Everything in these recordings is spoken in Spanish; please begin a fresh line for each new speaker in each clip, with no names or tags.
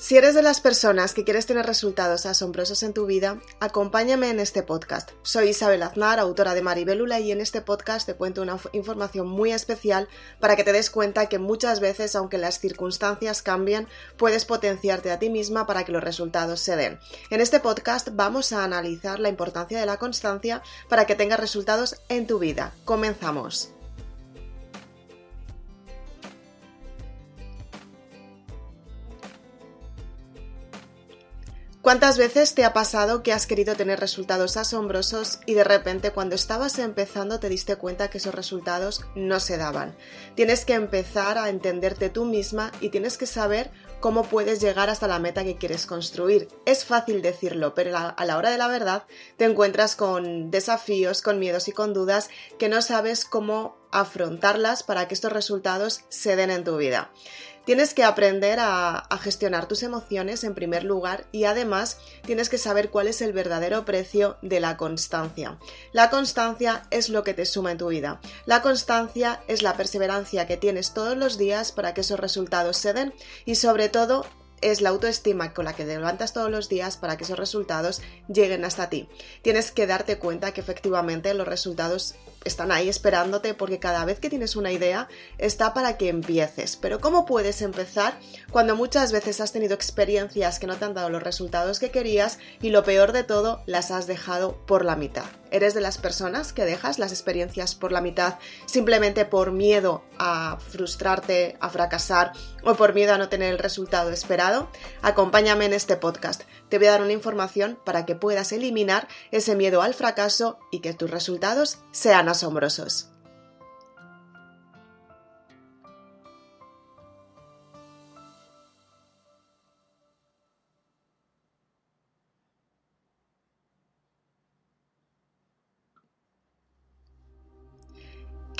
Si eres de las personas que quieres tener resultados asombrosos en tu vida, acompáñame en este podcast. Soy Isabel Aznar, autora de Maribelula, y en este podcast te cuento una información muy especial para que te des cuenta que muchas veces, aunque las circunstancias cambien, puedes potenciarte a ti misma para que los resultados se den. En este podcast vamos a analizar la importancia de la constancia para que tengas resultados en tu vida. Comenzamos. ¿Cuántas veces te ha pasado que has querido tener resultados asombrosos y de repente cuando estabas empezando te diste cuenta que esos resultados no se daban? Tienes que empezar a entenderte tú misma y tienes que saber cómo puedes llegar hasta la meta que quieres construir. Es fácil decirlo, pero a la hora de la verdad te encuentras con desafíos, con miedos y con dudas que no sabes cómo afrontarlas para que estos resultados se den en tu vida. Tienes que aprender a, gestionar tus emociones en primer lugar y además tienes que saber cuál es el verdadero precio de la constancia. La constancia es lo que te suma en tu vida. La constancia es la perseverancia que tienes todos los días para que esos resultados se den y sobre todo es la autoestima con la que te levantas todos los días para que esos resultados lleguen hasta ti. Tienes que darte cuenta que efectivamente los resultados están ahí esperándote porque cada vez que tienes una idea está para que empieces. Pero ¿cómo puedes empezar cuando muchas veces has tenido experiencias que no te han dado los resultados que querías y lo peor de todo las has dejado por la mitad? ¿Eres de las personas que dejas las experiencias por la mitad simplemente por miedo a frustrarte, a fracasar o por miedo a no tener el resultado esperado? Acompáñame en este podcast. Te voy a dar una información para que puedas eliminar ese miedo al fracaso y que tus resultados sean asombrosos.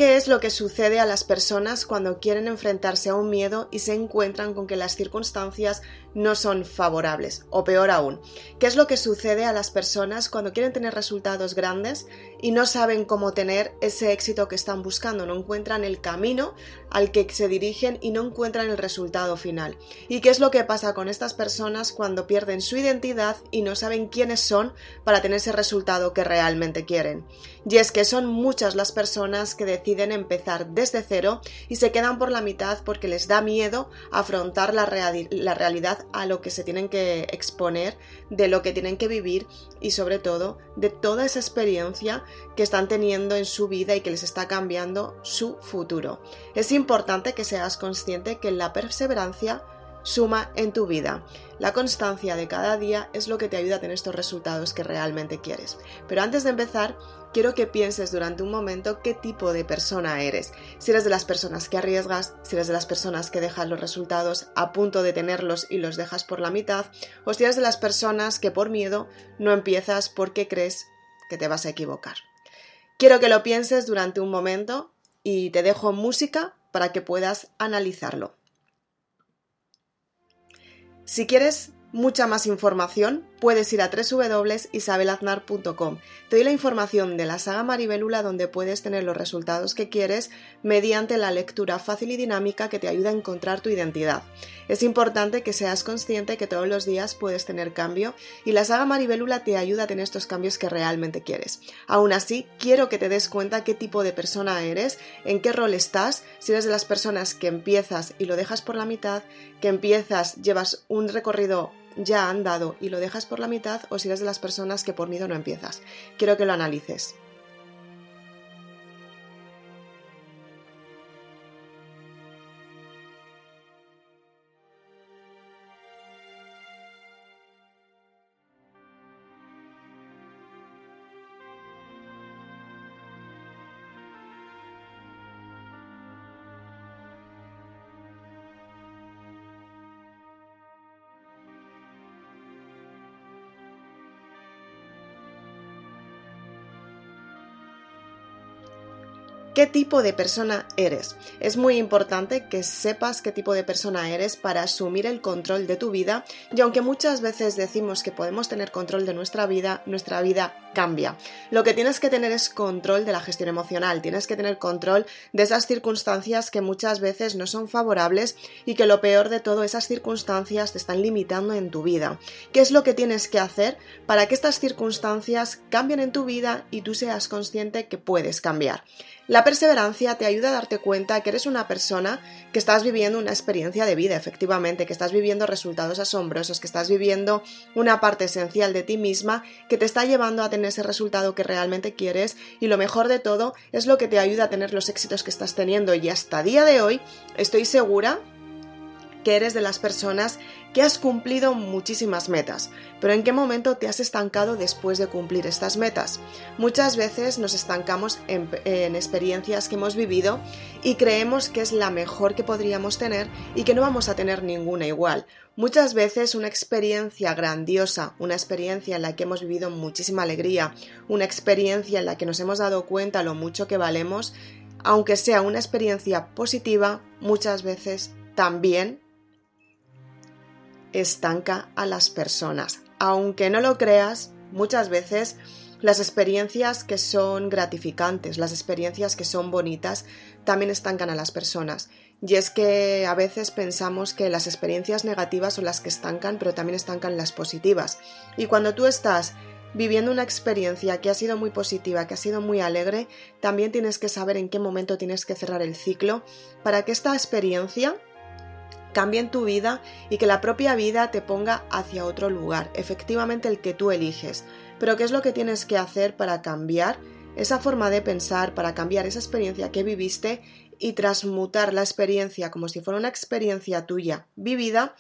¿Qué es lo que sucede a las personas cuando quieren enfrentarse a un miedo y se encuentran con que las circunstancias no son favorables? O peor aún, ¿qué es lo que sucede a las personas cuando quieren tener resultados grandes y no saben cómo tener ese éxito que están buscando? No encuentran el camino al que se dirigen y no encuentran el resultado final. ¿Y qué es lo que pasa con estas personas cuando pierden su identidad y no saben quiénes son para tener ese resultado que realmente quieren? Y es que son muchas las personas que deciden empezar desde cero y se quedan por la mitad porque les da miedo afrontar la, la realidad a lo que se tienen que exponer, de lo que tienen que vivir y sobre todo de toda esa experiencia que están teniendo en su vida y que les está cambiando su futuro. Es importante que seas consciente que la perseverancia suma en tu vida. La constancia de cada día es lo que te ayuda a tener estos resultados que realmente quieres. Pero antes de empezar, quiero que pienses durante un momento qué tipo de persona eres. Si eres de las personas que arriesgas, si eres de las personas que dejan los resultados a punto de tenerlos y los dejas por la mitad, o si eres de las personas que por miedo no empiezas porque crees que te vas a equivocar. Quiero que lo pienses durante un momento y te dejo música para que puedas analizarlo. Si quieres mucha más información, puedes ir a www.isabelaznar.com. Te doy la información de la saga Maribelula donde puedes tener los resultados que quieres mediante la lectura fácil y dinámica que te ayuda a encontrar tu identidad. Es importante que seas consciente que todos los días puedes tener cambio y la saga Maribelula te ayuda a tener estos cambios que realmente quieres. Aún así, quiero que te des cuenta qué tipo de persona eres, en qué rol estás, si eres de las personas que empiezas y lo dejas por la mitad, que empiezas, llevas un recorrido ya andado y lo dejas por la mitad o si eres de las personas que por miedo no empiezas. Quiero que lo analices. Qué tipo de persona eres. Es muy importante que sepas qué tipo de persona eres para asumir el control de tu vida y aunque muchas veces decimos que podemos tener control de nuestra vida, nuestra vida cambia. Lo que tienes que tener es control de la gestión emocional, tienes que tener control de esas circunstancias que muchas veces no son favorables y que lo peor de todo, esas circunstancias te están limitando en tu vida. ¿Qué es lo que tienes que hacer para que estas circunstancias cambien en tu vida y tú seas consciente que puedes cambiar? La perseverancia te ayuda a darte cuenta que eres una persona que estás viviendo una experiencia de vida, efectivamente, que estás viviendo resultados asombrosos, que estás viviendo una parte esencial de ti misma que te está llevando a tener ese resultado que realmente quieres y lo mejor de todo es lo que te ayuda a tener los éxitos que estás teniendo. Y hasta día de hoy estoy segura que eres de las personas que has cumplido muchísimas metas, pero ¿en qué momento te has estancado después de cumplir estas metas? Muchas veces nos estancamos en, experiencias que hemos vivido y creemos que es la mejor que podríamos tener y que no vamos a tener ninguna igual. Muchas veces una experiencia grandiosa, una experiencia en la que hemos vivido muchísima alegría, una experiencia en la que nos hemos dado cuenta lo mucho que valemos, aunque sea una experiencia positiva, muchas veces también estanca a las personas. Aunque no lo creas, muchas veces las experiencias que son gratificantes, las experiencias que son bonitas, también estancan a las personas. Y es que a veces pensamos que las experiencias negativas son las que estancan, pero también estancan las positivas. Y cuando tú estás viviendo una experiencia que ha sido muy positiva, que ha sido muy alegre, también tienes que saber en qué momento tienes que cerrar el ciclo para que esta experiencia cambie tu vida y que la propia vida te ponga hacia otro lugar, efectivamente el que tú eliges. Pero ¿qué es lo que tienes que hacer para cambiar esa forma de pensar, para cambiar esa experiencia que viviste y transmutar la experiencia como si fuera una experiencia tuya vivida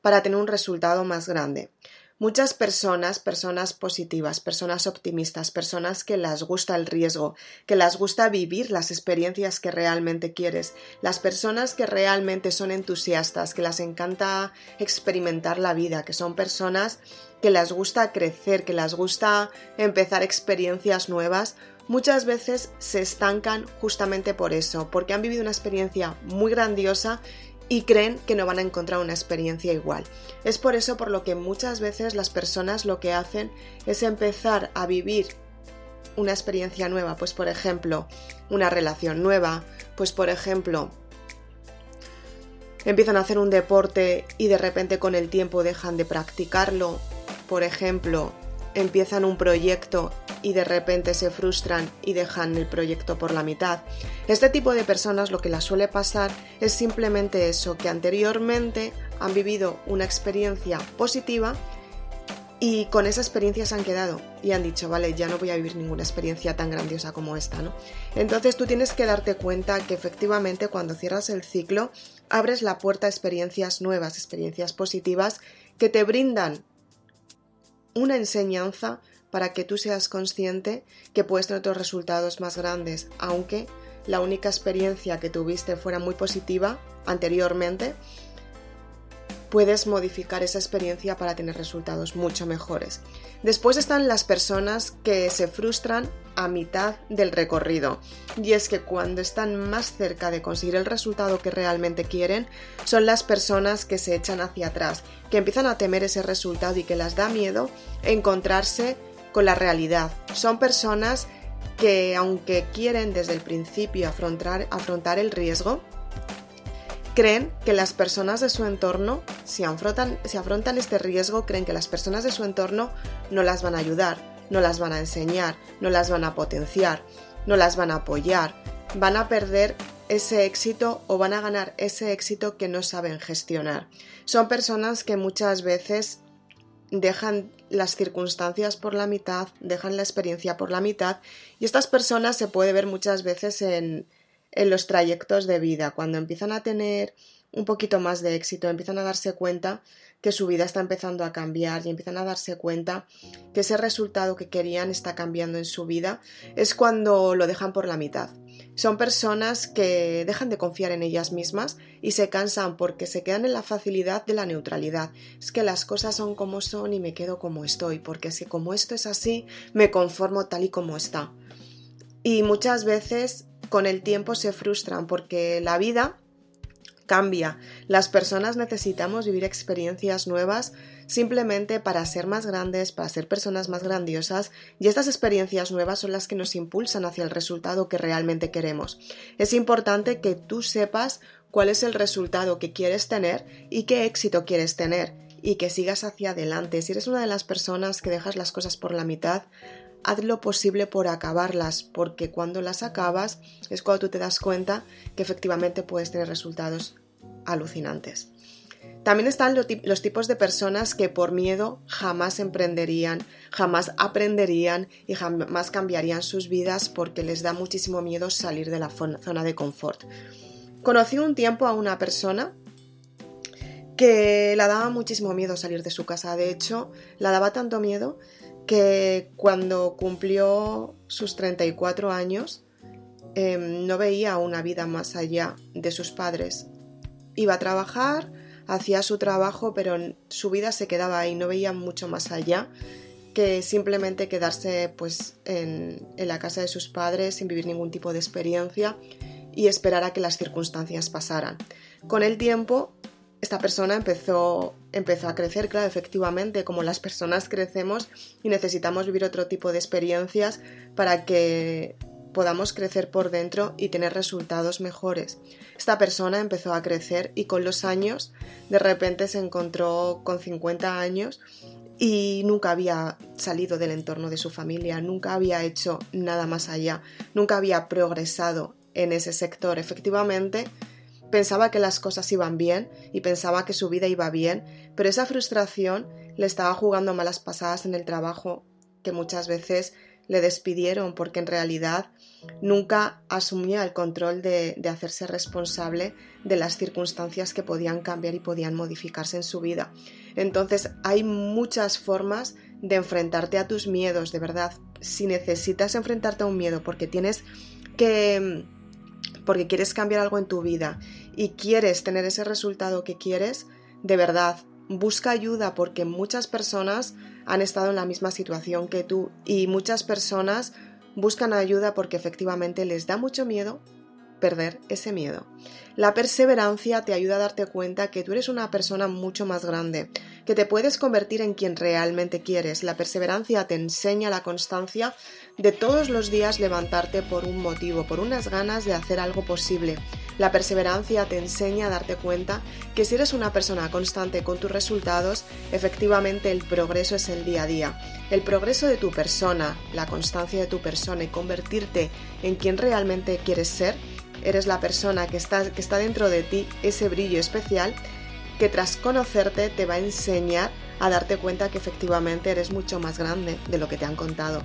para tener un resultado más grande? Muchas personas, personas positivas, personas optimistas, personas que les gusta el riesgo, que les gusta vivir las experiencias que realmente quieres, las personas que realmente son entusiastas, que les encanta experimentar la vida, que son personas que les gusta crecer, que les gusta empezar experiencias nuevas, muchas veces se estancan justamente por eso, porque han vivido una experiencia muy grandiosa y creen que no van a encontrar una experiencia igual. Es por eso por lo que muchas veces las personas lo que hacen es empezar a vivir una experiencia nueva, pues por ejemplo, una relación nueva, pues por ejemplo, empiezan a hacer un deporte y de repente con el tiempo dejan de practicarlo, por ejemplo, empiezan un proyecto y de repente se frustran y dejan el proyecto por la mitad. Este tipo de personas lo que les suele pasar es simplemente eso, que anteriormente han vivido una experiencia positiva y con esa experiencia se han quedado y han dicho, vale, ya no voy a vivir ninguna experiencia tan grandiosa como esta, ¿no? Entonces tú tienes que darte cuenta que efectivamente cuando cierras el ciclo abres la puerta a experiencias nuevas, experiencias positivas que te brindan una enseñanza para que tú seas consciente que puedes tener otros resultados más grandes, aunque la única experiencia que tuviste fuera muy positiva anteriormente, puedes modificar esa experiencia para tener resultados mucho mejores. Después están las personas que se frustran a mitad del recorrido. Y es que cuando están más cerca de conseguir el resultado que realmente quieren, son las personas que se echan hacia atrás, que empiezan a temer ese resultado y que les da miedo encontrarse con la realidad. Son personas que aunque quieren desde el principio afrontar, afrontar el riesgo, creen que las personas de su entorno, si afrontan, si afrontan este riesgo, creen que las personas de su entorno no las van a ayudar, no las van a enseñar, no las van a potenciar, no las van a apoyar, van a perder ese éxito o van a ganar ese éxito que no saben gestionar. Son personas que muchas veces dejan las circunstancias por la mitad, dejan la experiencia por la mitad y estas personas se puede ver muchas veces en, en los trayectos de vida, cuando empiezan a tener un poquito más de éxito, empiezan a darse cuenta que su vida está empezando a cambiar y empiezan a darse cuenta que ese resultado que querían está cambiando en su vida, es cuando lo dejan por la mitad. Son personas que dejan de confiar en ellas mismas y se cansan porque se quedan en la facilidad de la neutralidad. Es que las cosas son como son y me quedo como estoy, porque si como esto es así, me conformo tal y como está. Y muchas veces con el tiempo se frustran porque la vida cambia. Las personas necesitamos vivir experiencias nuevas simplemente para ser más grandes, para ser personas más grandiosas y estas experiencias nuevas son las que nos impulsan hacia el resultado que realmente queremos. Es importante que tú sepas cuál es el resultado que quieres tener y qué éxito quieres tener y que sigas hacia adelante. Si eres una de las personas que dejas las cosas por la mitad, haz lo posible por acabarlas, porque cuando las acabas es cuando tú te das cuenta que efectivamente puedes tener resultados alucinantes. También están los tipos de personas que por miedo jamás emprenderían, jamás aprenderían y jamás cambiarían sus vidas porque les da muchísimo miedo salir de la zona de confort. Conocí un tiempo a una persona que la daba muchísimo miedo salir de su casa. De hecho, la daba tanto miedo que cuando cumplió sus 34 años em, no veía una vida más allá de sus padres. Iba a trabajar, hacía su trabajo, pero su vida se quedaba ahí, no veía mucho más allá que simplemente quedarse pues en, en la casa de sus padres sin vivir ningún tipo de experiencia y esperar a que las circunstancias pasaran. Con el tiempo esta persona empezó, empezó a crecer, claro, efectivamente, como las personas crecemos y necesitamos vivir otro tipo de experiencias para que podamos crecer por dentro y tener resultados mejores. Esta persona empezó a crecer y con los años de repente se encontró con 50 años y nunca había salido del entorno de su familia, nunca había hecho nada más allá, nunca había progresado en ese sector. Efectivamente, Pensaba que las cosas iban bien y pensaba que su vida iba bien, pero esa frustración le estaba jugando malas pasadas en el trabajo, que muchas veces le despidieron porque en realidad nunca asumía el control de, de, hacerse responsable de las circunstancias que podían cambiar y podían modificarse en su vida. Entonces hay muchas formas de enfrentarte a tus miedos, de verdad. Si necesitas enfrentarte a un miedo porque tienes que porque quieres cambiar algo en tu vida y quieres tener ese resultado que quieres, de verdad, busca ayuda porque muchas personas han estado en la misma situación que tú y muchas personas buscan ayuda porque efectivamente les da mucho miedo perder ese miedo. La perseverancia te ayuda a darte cuenta que tú eres una persona mucho más grande, que te puedes convertir en quien realmente quieres. La perseverancia te enseña la constancia de todos los días levantarte por un motivo, por unas ganas de hacer algo posible. La perseverancia te enseña a darte cuenta que si eres una persona constante con tus resultados, efectivamente el progreso es el día a día. El progreso de tu persona, la constancia de tu persona y convertirte en quien realmente quieres ser, eres la persona que está, que está dentro de ti, ese brillo especial, que tras conocerte te va a enseñar a darte cuenta que efectivamente eres mucho más grande de lo que te han contado.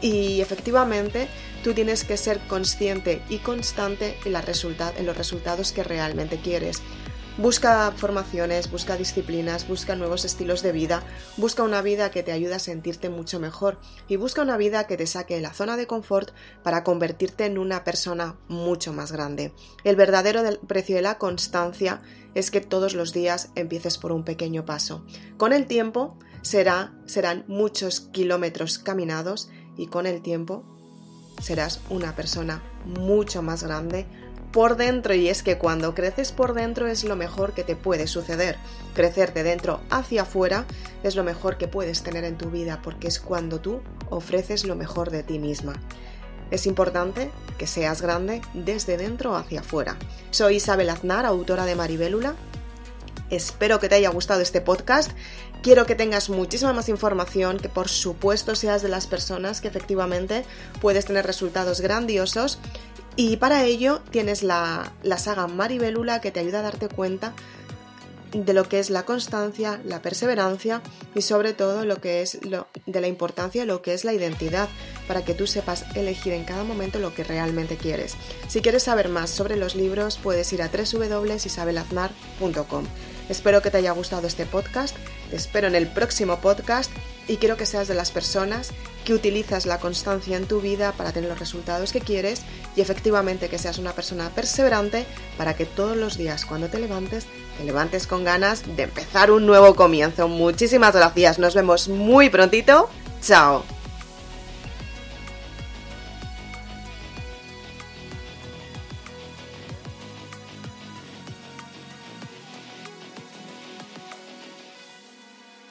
Y efectivamente tú tienes que ser consciente y constante en, en los resultados que realmente quieres. Busca formaciones, busca disciplinas, busca nuevos estilos de vida, busca una vida que te ayude a sentirte mucho mejor y busca una vida que te saque de la zona de confort para convertirte en una persona mucho más grande. El verdadero precio de la constancia es que todos los días empieces por un pequeño paso. Con el tiempo será, serán muchos kilómetros caminados y con el tiempo serás una persona mucho más grande, por dentro y es que cuando creces por dentro es lo mejor que te puede suceder. Crecer de dentro hacia afuera es lo mejor que puedes tener en tu vida porque es cuando tú ofreces lo mejor de ti misma. Es importante que seas grande desde dentro hacia afuera. Soy Isabel Aznar, autora de Maribélula. Espero que te haya gustado este podcast. Quiero que tengas muchísima más información, que por supuesto seas de las personas que efectivamente puedes tener resultados grandiosos y para ello tienes la, saga Maribélula que te ayuda a darte cuenta de lo que es la constancia, la perseverancia y sobre todo lo que es lo, de la importancia de lo que es la identidad, para que tú sepas elegir en cada momento lo que realmente quieres. Si quieres saber más sobre los libros, puedes ir a www.isabelaznar.com. Espero que te haya gustado este podcast, te espero en el próximo podcast y quiero que seas de las personas que utilizas la constancia en tu vida para tener los resultados que quieres y efectivamente que seas una persona perseverante para que todos los días cuando te levantes, te levantes con ganas de empezar un nuevo comienzo. Muchísimas gracias, nos vemos muy prontito. Chao.